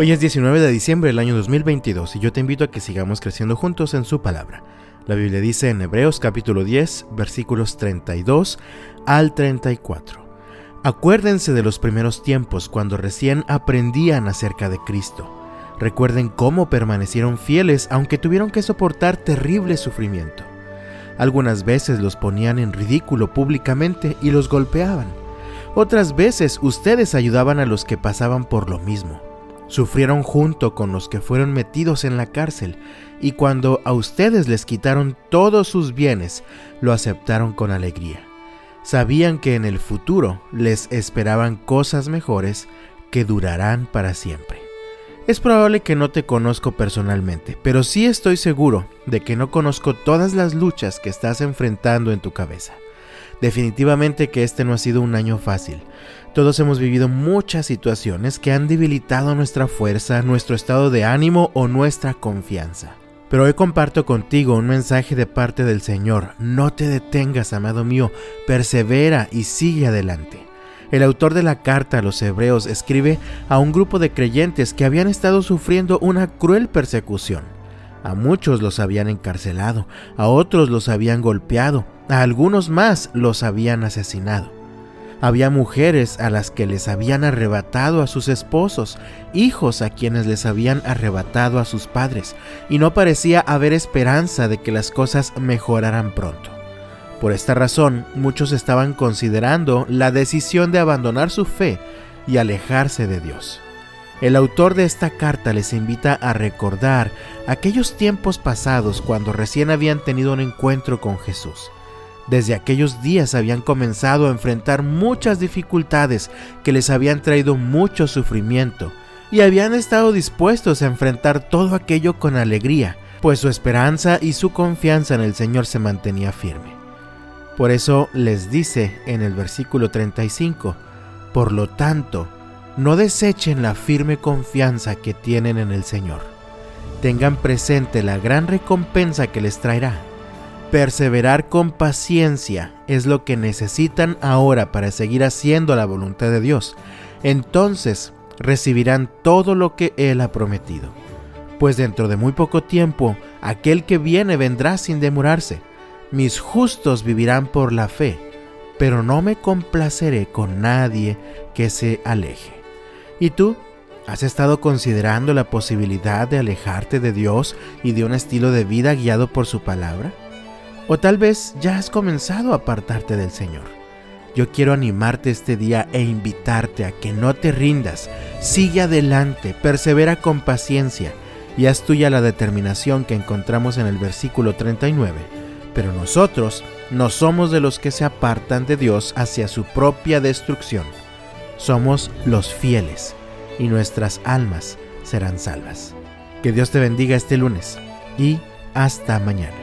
Hoy es 19 de diciembre del año 2022 y yo te invito a que sigamos creciendo juntos en su palabra. La Biblia dice en Hebreos capítulo 10 versículos 32 al 34. Acuérdense de los primeros tiempos cuando recién aprendían acerca de Cristo. Recuerden cómo permanecieron fieles aunque tuvieron que soportar terrible sufrimiento. Algunas veces los ponían en ridículo públicamente y los golpeaban. Otras veces ustedes ayudaban a los que pasaban por lo mismo. Sufrieron junto con los que fueron metidos en la cárcel, y cuando a ustedes les quitaron todos sus bienes, lo aceptaron con alegría. Sabían que en el futuro les esperaban cosas mejores que durarán para siempre. Es probable que no te conozco personalmente, pero sí estoy seguro de que no conozco todas las luchas que estás enfrentando en tu cabeza. Definitivamente que este no ha sido un año fácil. Todos hemos vivido muchas situaciones que han debilitado nuestra fuerza, nuestro estado de ánimo o nuestra confianza. Pero hoy comparto contigo un mensaje de parte del Señor. No te detengas, amado mío, persevera y sigue adelante. El autor de la carta a los hebreos escribe a un grupo de creyentes que habían estado sufriendo una cruel persecución. A muchos los habían encarcelado, a otros los habían golpeado, a algunos más los habían asesinado. Había mujeres a las que les habían arrebatado a sus esposos, hijos a quienes les habían arrebatado a sus padres, y no parecía haber esperanza de que las cosas mejoraran pronto. Por esta razón, muchos estaban considerando la decisión de abandonar su fe y alejarse de Dios. El autor de esta carta les invita a recordar aquellos tiempos pasados cuando recién habían tenido un encuentro con Jesús. Desde aquellos días habían comenzado a enfrentar muchas dificultades que les habían traído mucho sufrimiento y habían estado dispuestos a enfrentar todo aquello con alegría, pues su esperanza y su confianza en el Señor se mantenía firme. Por eso les dice en el versículo 35, por lo tanto, no desechen la firme confianza que tienen en el Señor. Tengan presente la gran recompensa que les traerá Perseverar con paciencia es lo que necesitan ahora para seguir haciendo la voluntad de Dios. Entonces recibirán todo lo que Él ha prometido. Pues dentro de muy poco tiempo, aquel que viene vendrá sin demorarse. Mis justos vivirán por la fe, pero no me complaceré con nadie que se aleje. ¿Y tú? ¿Has estado considerando la posibilidad de alejarte de Dios y de un estilo de vida guiado por su palabra? O tal vez ya has comenzado a apartarte del Señor. Yo quiero animarte este día e invitarte a que no te rindas, sigue adelante, persevera con paciencia y haz tuya la determinación que encontramos en el versículo 39. Pero nosotros no somos de los que se apartan de Dios hacia su propia destrucción. Somos los fieles y nuestras almas serán salvas. Que Dios te bendiga este lunes y hasta mañana.